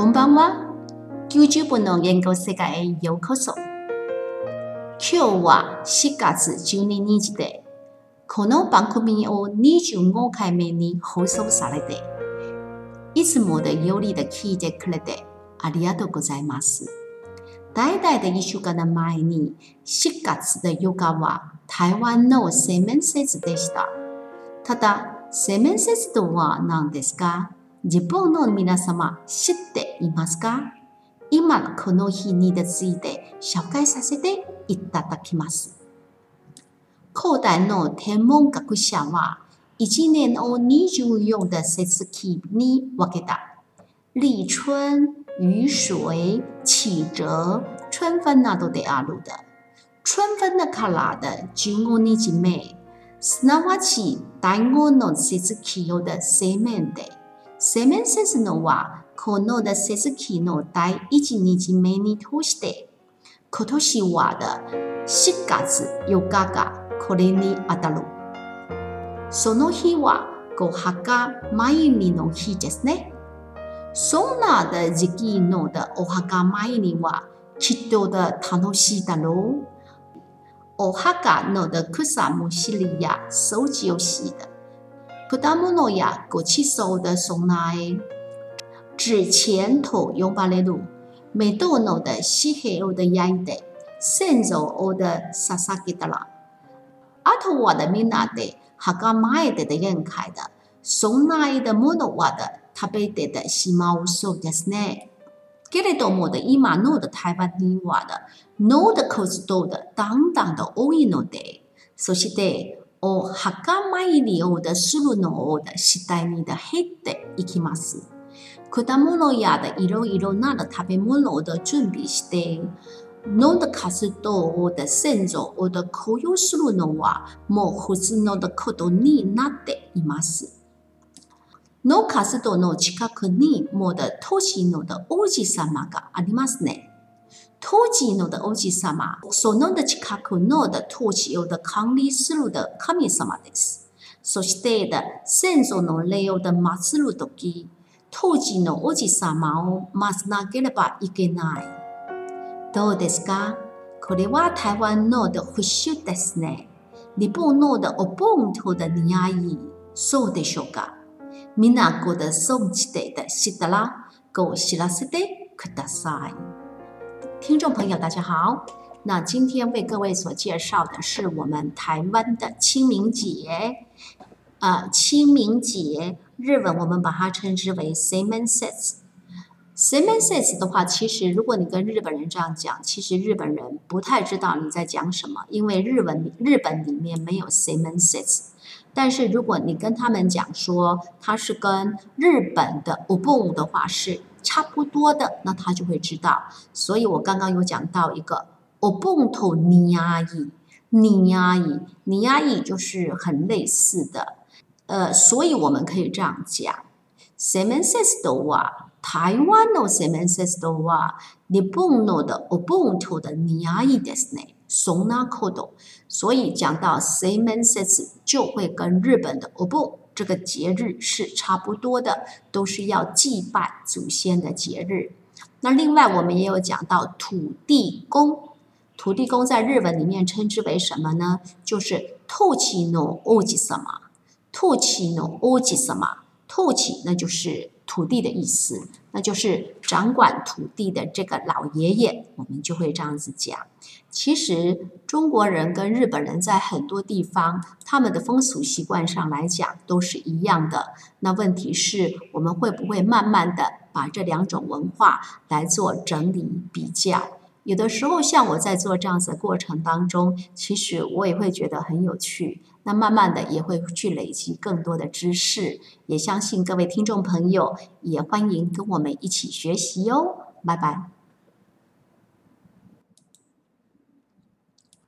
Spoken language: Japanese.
こんばんは。90分の言語世界へようこそ。今日は4月12日で、この番組を25回目に放送されて、いつもでよりで聞いてくれてありがとうございます。大々的1週間の前に4月で4日は台湾の清明節でした。ただ、清明節とは何ですか？日本の皆様知っていますか？今この日について紹介させていただきます。古代の天文学者は1年を24的節気に分けた。立春、雨水、起蛰、春分などである。春分だからで15日目。すなわち第5の節気用で清明で。清明節のはこので節気の第1日目に通して、今年はで4月4日がこれに当たる。その日はご墓参りの日ですね。そんなで時期のでお墓参りはきっとで楽しいだろう。お墓ので草むしりや掃除をして、果物やごちそうで備え、紙錢と呼ばれるメドので紙幣をで焼いて、先祖をで捧げたら、あとはでみんなで墓参りで宴会的、備え的ものはで食べてでしまうそうですね。けれどもで今ので台湾にはでの的数とでだんだんで多いので、そして お墓参りをするのをで次第にで減っていきます。果物やいろいろな食べ物を準備して、の的数とで先祖をで供養するのはもう普通のことになっています。の活動の近くにもで当時の王子様がありますね。当時ので王子様、その近くので土地を管理する神様です。そしてで先祖の霊をで祀るとき、当時の王子様を祀らなければいけない。どうですか？これは台湾ので風習ですね。日本のお盆とで似合い、そうでしょうか？みんなご的送起的的知道啦，给我知らせてください。听众朋友，大家好。那今天为各位所介绍的是我们台湾的清明节。呃，清明节日文我们把它称之为 Semen Sets。Semen Sets 的话，其实如果你跟日本人这样讲，其实日本人不太知道你在讲什么，因为日文日本里面没有 Semen Sets。但是如果你跟他们讲说它是跟日本的 o b o 的话是差不多的，那他就会知道。所以我刚刚有讲到一个 o b o to ni a i ni a i ni a i 就是很类似的，呃，所以我们可以这样讲 s e m e n s e s 的话。台湾のセメンセスとは日本の的お盆と的似合いですね。 そんなこと。所以讲到 semen sets 就会跟日本的お盆这个节日是差不多的，都是要祭拜祖先的节日。那另外我们也有讲到土地公，土地公在日文里面称之为什么呢？就是土地の王子様。土地の王子様，土地那就是 土地的意思，那就是掌管土地的这个老爷爷，我们就会这样子讲。其实中国人跟日本人在很多地方，他们的风俗习惯上来讲都是一样的。那问题是我们会不会慢慢的把这两种文化来做整理比较？有的时候，像我在做这样子的过程当中，其实我也会觉得很有趣。那慢慢的也会去累积更多的知识，也相信各位听众朋友也欢迎跟我们一起学习哟。拜拜。